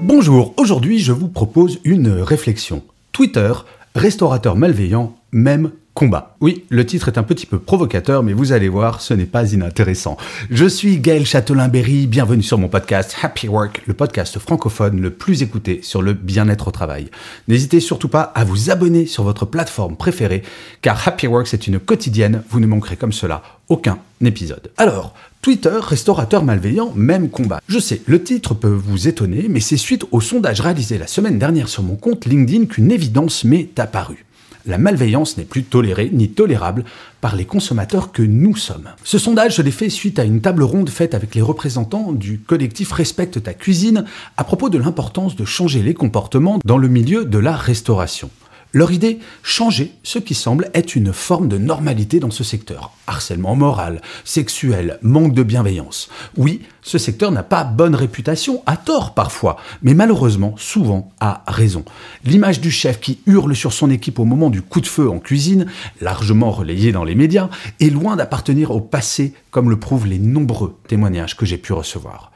Bonjour, aujourd'hui je vous propose une réflexion. Twitter, restaurateur malveillant, même combat. Oui, le titre est un petit peu provocateur, mais vous allez voir, ce n'est pas inintéressant. Je suis Gaël Châtelain-Berry, bienvenue sur mon podcast Happy Work, le podcast francophone le plus écouté sur le bien-être au travail. N'hésitez surtout pas à vous abonner sur votre plateforme préférée, car Happy Work c'est une quotidienne, vous ne manquerez comme cela aucun épisode. Alors, Twitter, restaurateur malveillant, même combat. Je sais, le titre peut vous étonner, mais c'est suite au sondage réalisé la semaine dernière sur mon compte LinkedIn qu'une évidence m'est apparue la malveillance n'est plus tolérée ni tolérable par les consommateurs que nous sommes. Ce sondage, je l'ai fait suite à une table ronde faite avec les représentants du collectif Respecte ta cuisine à propos de l'importance de changer les comportements dans le milieu de la restauration. Leur idée, changer ce qui semble être une forme de normalité dans ce secteur. Harcèlement moral, sexuel, manque de bienveillance. Oui, ce secteur n'a pas bonne réputation, à tort parfois, mais malheureusement, souvent, à raison. L'image du chef qui hurle sur son équipe au moment du coup de feu en cuisine, largement relayée dans les médias, est loin d'appartenir au passé, comme le prouvent les nombreux témoignages que j'ai pu recevoir.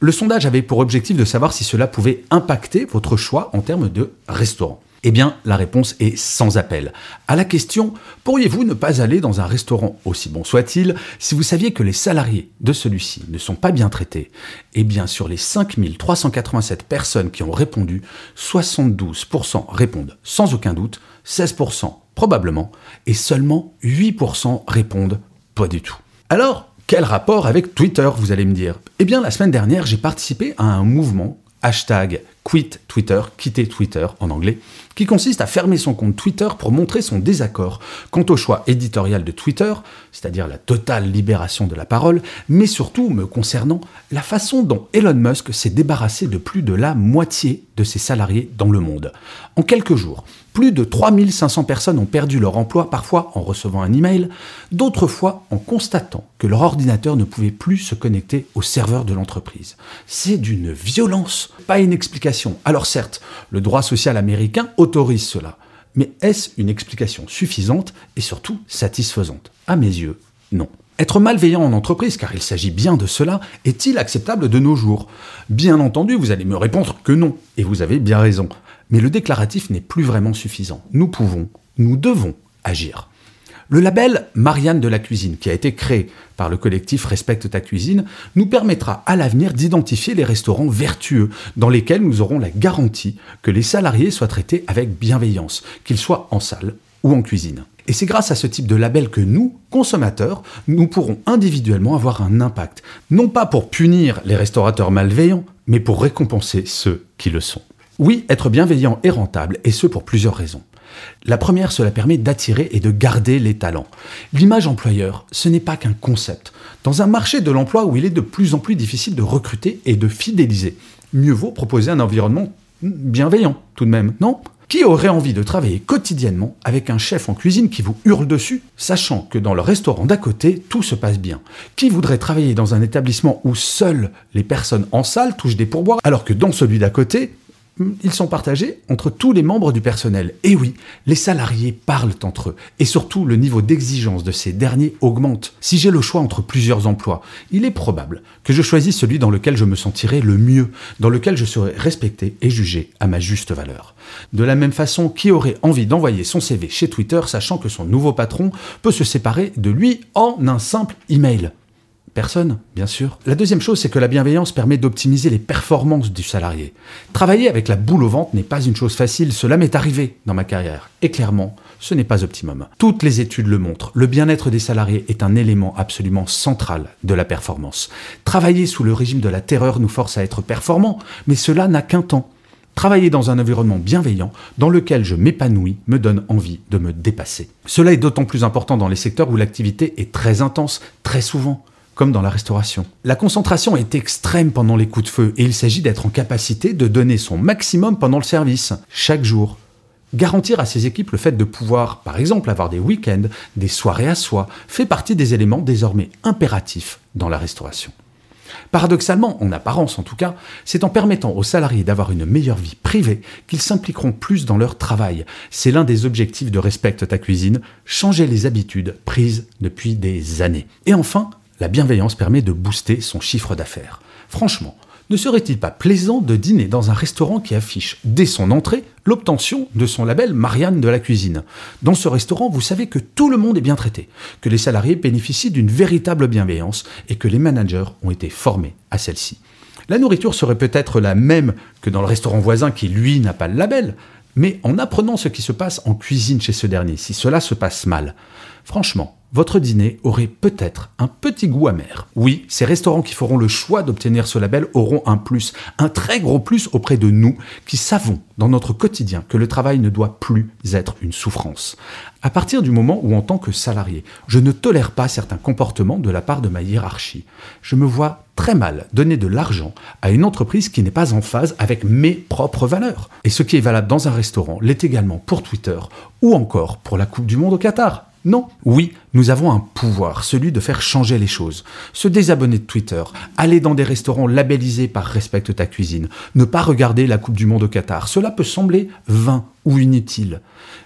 Le sondage avait pour objectif de savoir si cela pouvait impacter votre choix en termes de restaurant. Eh bien, la réponse est sans appel. À la question pourriez-vous ne pas aller dans un restaurant, aussi bon soit-il, si vous saviez que les salariés de celui-ci ne sont pas bien traités? Eh bien, sur les 5387 personnes qui ont répondu, 72% répondent sans aucun doute, 16% probablement, et seulement 8% répondent pas du tout. Alors, quel rapport avec Twitter, vous allez me dire? Eh bien, la semaine dernière, j'ai participé à un mouvement hashtag quit Twitter, quitter Twitter en anglais, qui consiste à fermer son compte Twitter pour montrer son désaccord quant au choix éditorial de Twitter, c'est-à-dire la totale libération de la parole, mais surtout me concernant la façon dont Elon Musk s'est débarrassé de plus de la moitié de ses salariés dans le monde. En quelques jours, plus de 3500 personnes ont perdu leur emploi, parfois en recevant un email, d'autres fois en constatant que leur ordinateur ne pouvait plus se connecter au serveur de l'entreprise. C'est d'une violence, pas une Alors certes, le droit social américain autorise cela, mais est-ce une explication suffisante et surtout satisfaisante? À mes yeux, non. Être malveillant en entreprise, car il s'agit bien de cela, est-il acceptable de nos jours? Bien entendu, vous allez me répondre que non, et vous avez bien raison. Mais le déclaratif n'est plus vraiment suffisant. Nous pouvons, nous devons agir. Le label Marianne de la cuisine, qui a été créé par le collectif Respecte ta cuisine, nous permettra à l'avenir d'identifier les restaurants vertueux dans lesquels nous aurons la garantie que les salariés soient traités avec bienveillance, qu'ils soient en salle ou en cuisine. Et c'est grâce à ce type de label que nous, consommateurs, nous pourrons individuellement avoir un impact, non pas pour punir les restaurateurs malveillants, mais pour récompenser ceux qui le sont. Oui, être bienveillant est rentable, et ce pour plusieurs raisons. La première, cela permet d'attirer et de garder les talents. L'image employeur, ce n'est pas qu'un concept. Dans un marché de l'emploi où il est de plus en plus difficile de recruter et de fidéliser, mieux vaut proposer un environnement bienveillant tout de même, non? Qui aurait envie de travailler quotidiennement avec un chef en cuisine qui vous hurle dessus, sachant que dans le restaurant d'à côté, tout se passe bien? Qui voudrait travailler dans un établissement où seules les personnes en salle touchent des pourboires, alors que dans celui d'à côté, ils sont partagés entre tous les membres du personnel. Et oui, les salariés parlent entre eux. Et surtout, le niveau d'exigence de ces derniers augmente. Si j'ai le choix entre plusieurs emplois, il est probable que je choisisse celui dans lequel je me sentirai le mieux, dans lequel je serai respecté et jugé à ma juste valeur. De la même façon, qui aurait envie d'envoyer son CV chez Twitter sachant que son nouveau patron peut se séparer de lui en un simple email? Personne, bien sûr. La deuxième chose, c'est que la bienveillance permet d'optimiser les performances du salarié. Travailler avec la boule au ventre n'est pas une chose facile, cela m'est arrivé dans ma carrière. Et clairement, ce n'est pas optimum. Toutes les études le montrent, le bien-être des salariés est un élément absolument central de la performance. Travailler sous le régime de la terreur nous force à être performants, mais cela n'a qu'un temps. Travailler dans un environnement bienveillant dans lequel je m'épanouis me donne envie de me dépasser. Cela est d'autant plus important dans les secteurs où l'activité est très intense, très souvent. Comme dans la restauration. La concentration est extrême pendant les coups de feu et il s'agit d'être en capacité de donner son maximum pendant le service, chaque jour. Garantir à ses équipes le fait de pouvoir, par exemple, avoir des week-ends, des soirées à soi, fait partie des éléments désormais impératifs dans la restauration. Paradoxalement, en apparence en tout cas, c'est en permettant aux salariés d'avoir une meilleure vie privée qu'ils s'impliqueront plus dans leur travail. C'est l'un des objectifs de Respecte ta cuisine, changer les habitudes prises depuis des années. Et enfin, la bienveillance permet de booster son chiffre d'affaires. Franchement, ne serait-il pas plaisant de dîner dans un restaurant qui affiche dès son entrée l'obtention de son label Marianne de la cuisine? Dans ce restaurant, vous savez que tout le monde est bien traité, que les salariés bénéficient d'une véritable bienveillance et que les managers ont été formés à celle-ci. La nourriture serait peut-être la même que dans le restaurant voisin qui, lui, n'a pas le label, mais en apprenant ce qui se passe en cuisine chez ce dernier, si cela se passe mal, franchement, votre dîner aurait peut-être un petit goût amer. Oui, ces restaurants qui feront le choix d'obtenir ce label auront un plus, un très gros plus auprès de nous qui savons dans notre quotidien que le travail ne doit plus être une souffrance. À partir du moment où en tant que salarié, je ne tolère pas certains comportements de la part de ma hiérarchie, je me vois très mal donner de l'argent à une entreprise qui n'est pas en phase avec mes propres valeurs. Et ce qui est valable dans un restaurant l'est également pour Twitter ou encore pour la Coupe du Monde au Qatar. Non. Oui, nous avons un pouvoir, celui de faire changer les choses. Se désabonner de Twitter, aller dans des restaurants labellisés par Respecte ta cuisine, ne pas regarder la Coupe du Monde au Qatar, cela peut sembler vain ou inutile.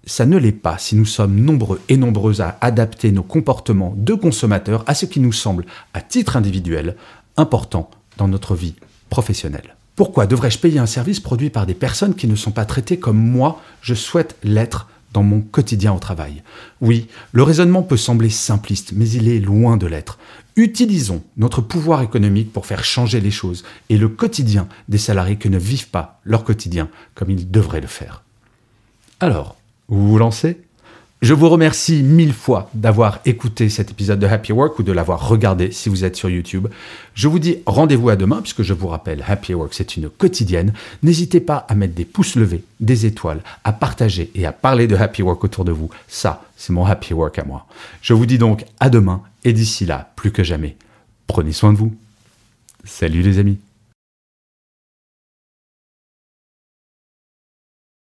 Ça ne l'est pas si nous sommes nombreux et nombreuses à adapter nos comportements de consommateurs à ce qui nous semble, à titre individuel, important dans notre vie professionnelle. Pourquoi devrais-je payer un service produit par des personnes qui ne sont pas traitées comme moi? Je souhaite l'être dans mon quotidien au travail. Oui, le raisonnement peut sembler simpliste, mais il est loin de l'être. Utilisons notre pouvoir économique pour faire changer les choses et le quotidien des salariés qui ne vivent pas leur quotidien comme ils devraient le faire. Alors, vous vous lancez? Je vous remercie mille fois d'avoir écouté cet épisode de Happy Work ou de l'avoir regardé si vous êtes sur YouTube. Je vous dis rendez-vous à demain puisque je vous rappelle, Happy Work c'est une quotidienne. N'hésitez pas à mettre des pouces levés, des étoiles, à partager et à parler de Happy Work autour de vous. Ça, c'est mon Happy Work à moi. Je vous dis donc à demain et d'ici là, plus que jamais, prenez soin de vous. Salut les amis.